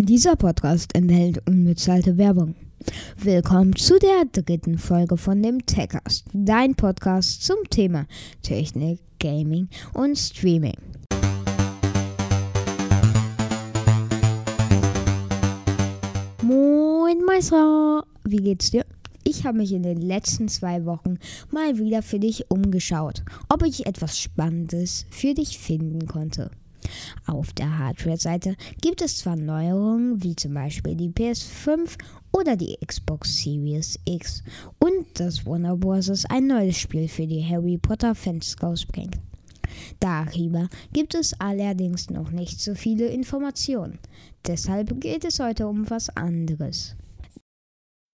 Dieser Podcast enthält unbezahlte Werbung. Willkommen zu der dritten Folge von dem Techcast, dein Podcast zum Thema Technik, Gaming und Streaming. Moin Meister, wie geht's dir? Ich habe mich in den letzten zwei Wochen mal wieder für dich umgeschaut, ob ich etwas Spannendes für dich finden konnte. Auf der Hardware-Seite gibt es zwar Neuerungen, wie zum Beispiel die PS5 oder die Xbox Series X und dass Warner Bros. ein neues Spiel für die Harry Potter-Fans rausbringt. Darüber gibt es allerdings noch nicht so viele Informationen. Deshalb geht es heute um was anderes.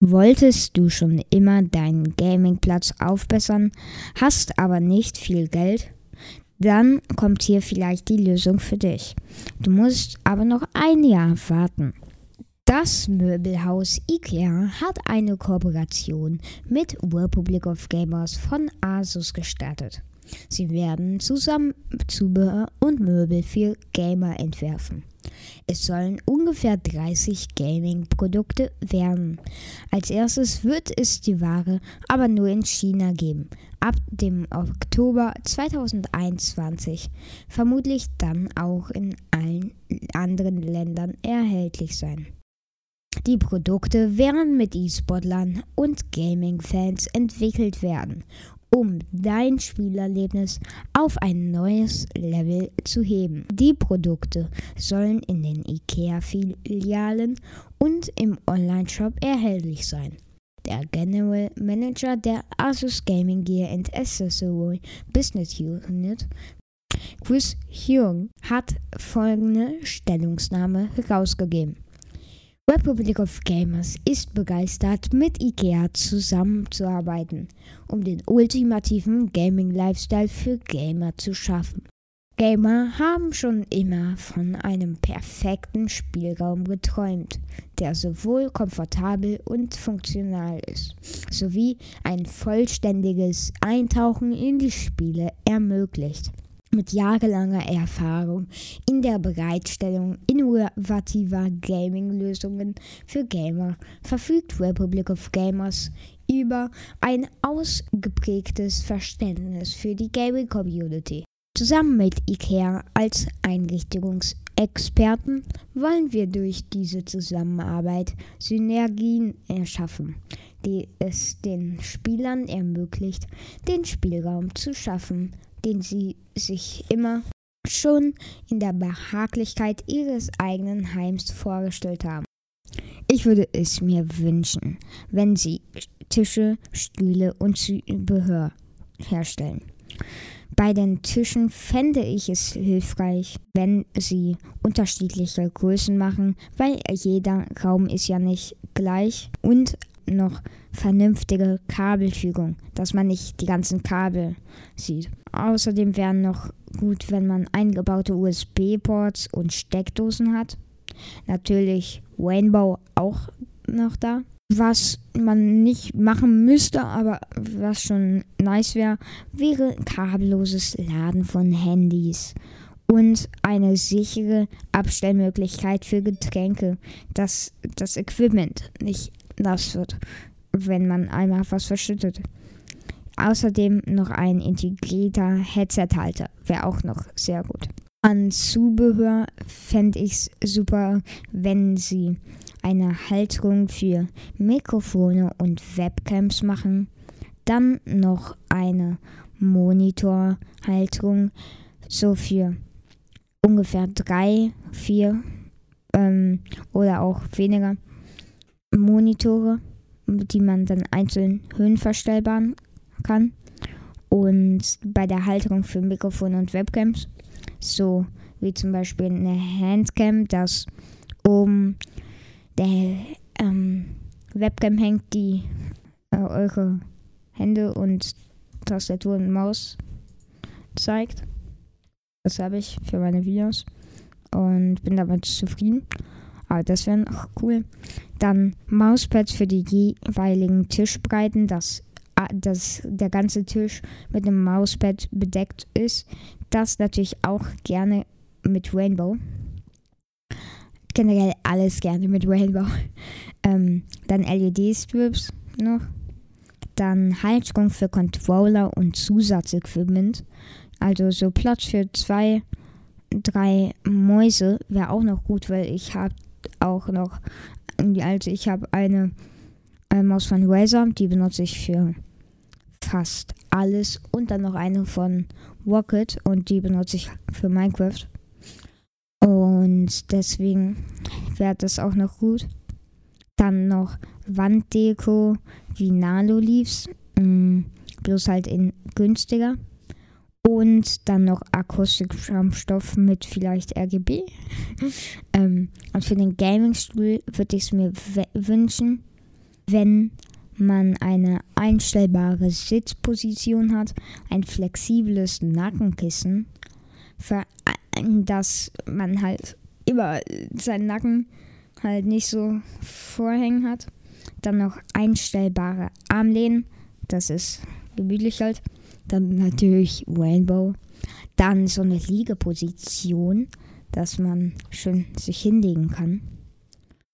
Wolltest du schon immer deinen Gamingplatz aufbessern, hast aber nicht viel Geld? Dann kommt hier vielleicht die Lösung für dich. Du musst aber noch ein Jahr warten. Das Möbelhaus IKEA hat eine Kooperation mit Republic of Gamers von Asus gestartet. Sie werden zusammen Zubehör und Möbel für Gamer entwerfen. Es sollen ungefähr 30 Gaming-Produkte werden. Als erstes wird es die Ware aber nur in China geben. Ab dem Oktober 2021 vermutlich dann auch in allen anderen Ländern erhältlich sein. Die Produkte werden mit E-Sportlern und Gaming-Fans entwickelt werden um dein Spielerlebnis auf ein neues Level zu heben. Die Produkte sollen in den IKEA-Filialen und im Online-Shop erhältlich sein. Der General Manager der Asus Gaming Gear and Accessory Business Unit, Chris Hyung, hat folgende Stellungnahme herausgegeben. Republic of Gamers ist begeistert, mit IKEA zusammenzuarbeiten, um den ultimativen Gaming-Lifestyle für Gamer zu schaffen. Gamer haben schon immer von einem perfekten Spielraum geträumt, der sowohl komfortabel und funktional ist, sowie ein vollständiges Eintauchen in die Spiele ermöglicht mit jahrelanger Erfahrung in der Bereitstellung innovativer Gaming-Lösungen für Gamer verfügt Republic of Gamers über ein ausgeprägtes Verständnis für die Gaming-Community. Zusammen mit IKEA als Einrichtungsexperten wollen wir durch diese Zusammenarbeit Synergien erschaffen, die es den Spielern ermöglicht, den Spielraum zu schaffen, den sie sich immer schon in der Behaglichkeit ihres eigenen Heims vorgestellt haben. Ich würde es mir wünschen, wenn sie Tische, Stühle und Zubehör herstellen. Bei den Tischen fände ich es hilfreich, wenn sie unterschiedliche Größen machen, weil jeder Raum ist ja nicht gleich und noch vernünftige Kabelfügung, dass man nicht die ganzen Kabel sieht. Außerdem wären noch gut, wenn man eingebaute USB-Ports und Steckdosen hat. Natürlich Rainbow auch noch da. Was man nicht machen müsste, aber was schon nice wäre, wäre kabelloses Laden von Handys und eine sichere Abstellmöglichkeit für Getränke, dass das Equipment nicht nass wird, wenn man einmal was verschüttet. Außerdem noch ein integrierter Headset-Halter wäre auch noch sehr gut. An Zubehör fände ich es super, wenn sie eine Halterung für Mikrofone und Webcams machen. Dann noch eine Monitorhalterung, so für ungefähr drei, vier ähm, oder auch weniger Monitore, die man dann einzeln höhenverstellbar kann. Und bei der Halterung für Mikrofone und Webcams, so wie zum Beispiel eine Handcam, das um der ähm, Webcam hängt, die äh, eure Hände und Tastatur und Maus zeigt. Das habe ich für meine Videos und bin damit zufrieden. Aber das wäre auch cool. Dann Mauspads für die jeweiligen Tischbreiten, dass, dass der ganze Tisch mit einem Mauspad bedeckt ist. Das natürlich auch gerne mit Rainbow. generell alles gerne mit Rainbow. Ähm, dann LED-Strips noch. Dann Halterung für Controller und Zusatzequipment. Also so Platz für zwei, drei Mäuse wäre auch noch gut, weil ich habe auch noch, also ich habe eine, eine Maus von Razer, die benutze ich für fast alles und dann noch eine von Rocket und die benutze ich für Minecraft. Und deswegen wäre das auch noch gut. Dann noch Wanddeko wie Nano Leaves, mh, bloß halt in günstiger. Und dann noch Akustik-Schaumstoff mit vielleicht RGB. ähm, und für den Gaming-Stuhl würde ich es mir wünschen, wenn man eine einstellbare Sitzposition hat, ein flexibles Nackenkissen, für dass man halt immer seinen Nacken halt nicht so vorhängen hat. Dann noch einstellbare Armlehnen, das ist gemütlich halt. Dann natürlich Rainbow. Dann so eine Liegeposition, dass man schön sich hinlegen kann.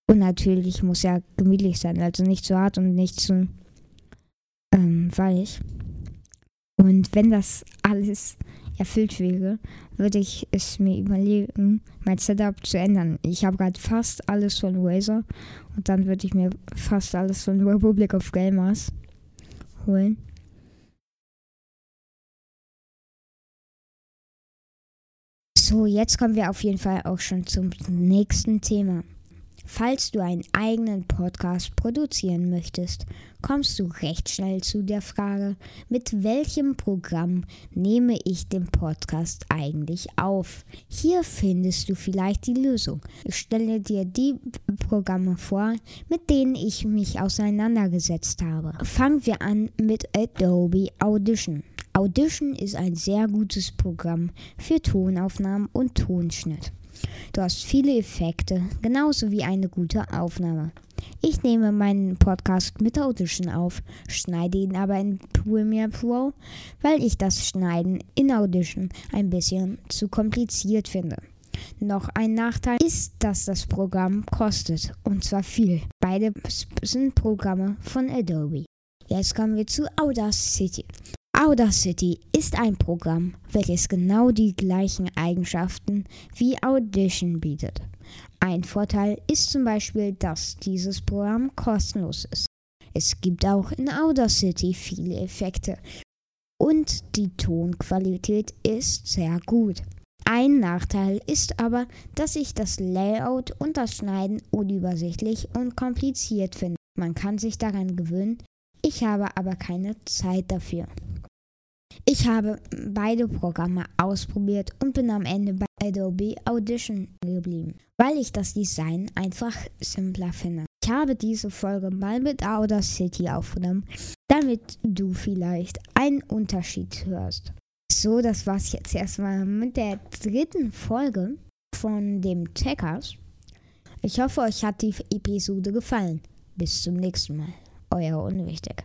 Und natürlich muss ja gemütlich sein, also nicht zu hart und nicht zu ähm, weich. Und wenn das alles erfüllt wäre, würde ich es mir überlegen, mein Setup zu ändern. Ich habe gerade fast alles von Razer und dann würde ich mir fast alles von Republic of Gamers holen. So, jetzt kommen wir auf jeden Fall auch schon zum nächsten Thema. Falls du einen eigenen Podcast produzieren möchtest, kommst du recht schnell zu der Frage, mit welchem Programm nehme ich den Podcast eigentlich auf? Hier findest du vielleicht die Lösung. Ich stelle dir die Programme vor, mit denen ich mich auseinandergesetzt habe. Fangen wir an mit Adobe Audition. Audition ist ein sehr gutes Programm für Tonaufnahmen und Tonschnitt. Du hast viele Effekte, genauso wie eine gute Aufnahme. Ich nehme meinen Podcast mit Audition auf, schneide ihn aber in Premiere Pro, weil ich das Schneiden in Audition ein bisschen zu kompliziert finde. Noch ein Nachteil ist, dass das Programm kostet, und zwar viel. Beide sind Programme von Adobe. Jetzt kommen wir zu Audacity. Audacity ist ein Programm, welches genau die gleichen Eigenschaften wie Audition bietet. Ein Vorteil ist zum Beispiel, dass dieses Programm kostenlos ist. Es gibt auch in Audacity viele Effekte und die Tonqualität ist sehr gut. Ein Nachteil ist aber, dass ich das Layout und das Schneiden unübersichtlich und kompliziert finde. Man kann sich daran gewöhnen, ich habe aber keine Zeit dafür. Ich habe beide Programme ausprobiert und bin am Ende bei Adobe Audition geblieben, weil ich das Design einfach simpler finde. Ich habe diese Folge mal mit Audacity aufgenommen, damit du vielleicht einen Unterschied hörst. So, das war's jetzt erstmal mit der dritten Folge von dem Checkers. Ich hoffe, euch hat die Episode gefallen. Bis zum nächsten Mal. Euer Unwichtig.